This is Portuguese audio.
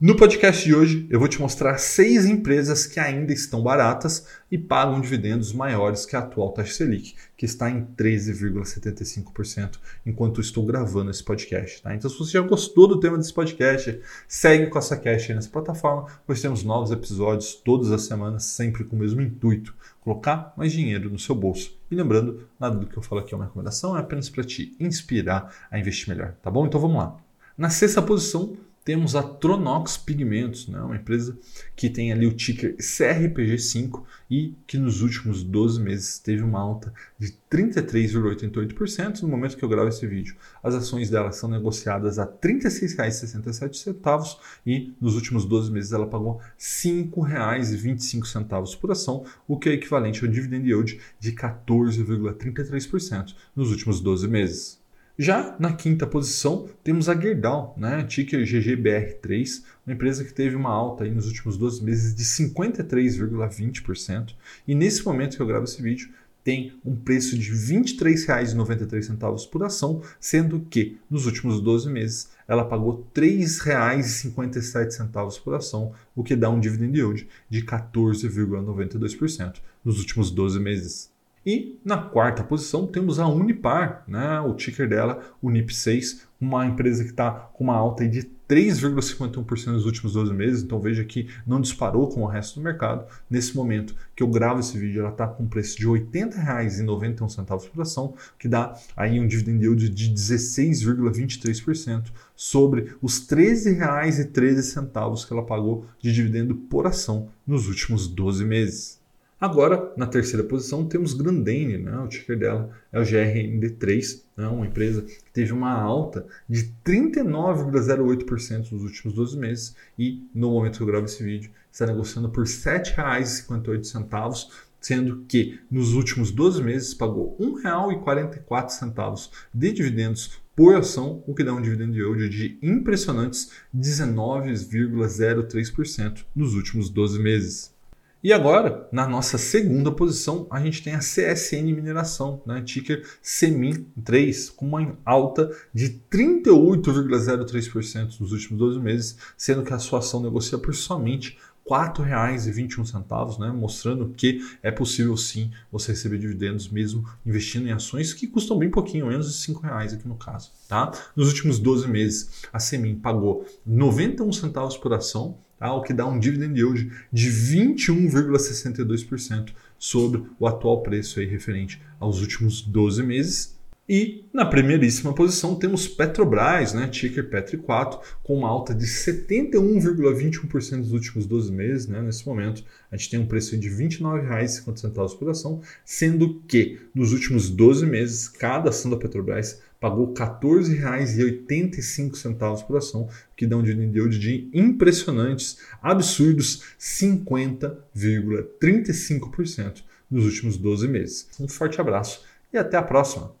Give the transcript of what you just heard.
No podcast de hoje, eu vou te mostrar seis empresas que ainda estão baratas e pagam dividendos maiores que a atual taxa Selic, que está em 13,75% enquanto estou gravando esse podcast. Tá? Então, se você já gostou do tema desse podcast, segue com essa cash aí nessa plataforma, pois temos novos episódios todas as semanas, sempre com o mesmo intuito: colocar mais dinheiro no seu bolso. E lembrando, nada do que eu falo aqui é uma recomendação, é apenas para te inspirar a investir melhor, tá bom? Então vamos lá. Na sexta posição, temos a Tronox Pigmentos, né? uma empresa que tem ali o ticker CRPG5 e que nos últimos 12 meses teve uma alta de 33,88% no momento que eu gravo esse vídeo. As ações dela são negociadas a R$ 36,67 e nos últimos 12 meses ela pagou R$ 5,25 por ação, o que é equivalente ao dividend yield de 14,33% nos últimos 12 meses. Já na quinta posição, temos a Gerdau, né? ticker GGBR3, uma empresa que teve uma alta aí nos últimos 12 meses de 53,20%. E nesse momento que eu gravo esse vídeo, tem um preço de R$ 23,93 por ação, sendo que nos últimos 12 meses ela pagou R$ 3,57 por ação, o que dá um dividend yield de 14,92% nos últimos 12 meses. E na quarta posição temos a Unipar, né? o ticker dela, Unip6, uma empresa que está com uma alta de 3,51% nos últimos 12 meses, então veja que não disparou com o resto do mercado. Nesse momento que eu gravo esse vídeo, ela está com um preço de R$ 80,91 por ação, que dá aí um dividend yield de 16,23% sobre os R$ 13,13 que ela pagou de dividendo por ação nos últimos 12 meses. Agora, na terceira posição, temos Grandene, né? o ticker dela é o GRND3, né? uma empresa que teve uma alta de 39,08% nos últimos 12 meses e, no momento que eu gravo esse vídeo, está negociando por R$ 7,58, sendo que nos últimos 12 meses pagou R$ 1,44 de dividendos por ação, o que dá um dividend yield de impressionantes 19,03% nos últimos 12 meses. E agora, na nossa segunda posição, a gente tem a CSN Mineração, né? ticker CEMIN3, com uma alta de 38,03% nos últimos 12 meses, sendo que a sua ação negocia por somente R$ 4,21, né? mostrando que é possível sim você receber dividendos mesmo investindo em ações que custam bem pouquinho, menos de R$ reais aqui no caso. Tá? Nos últimos 12 meses, a Semin pagou 91 centavos por ação, tá? o que dá um dividend yield de 21,62% sobre o atual preço aí referente aos últimos 12 meses. E na primeiríssima posição temos Petrobras, né, ticker Petri4, com uma alta de 71,21% nos últimos 12 meses. Né, nesse momento, a gente tem um preço de R$ 29,50 por ação, sendo que nos últimos 12 meses, cada ação da Petrobras pagou R$ 14,85 por ação, que dá um dividend de impressionantes, absurdos 50,35% nos últimos 12 meses. Um forte abraço e até a próxima!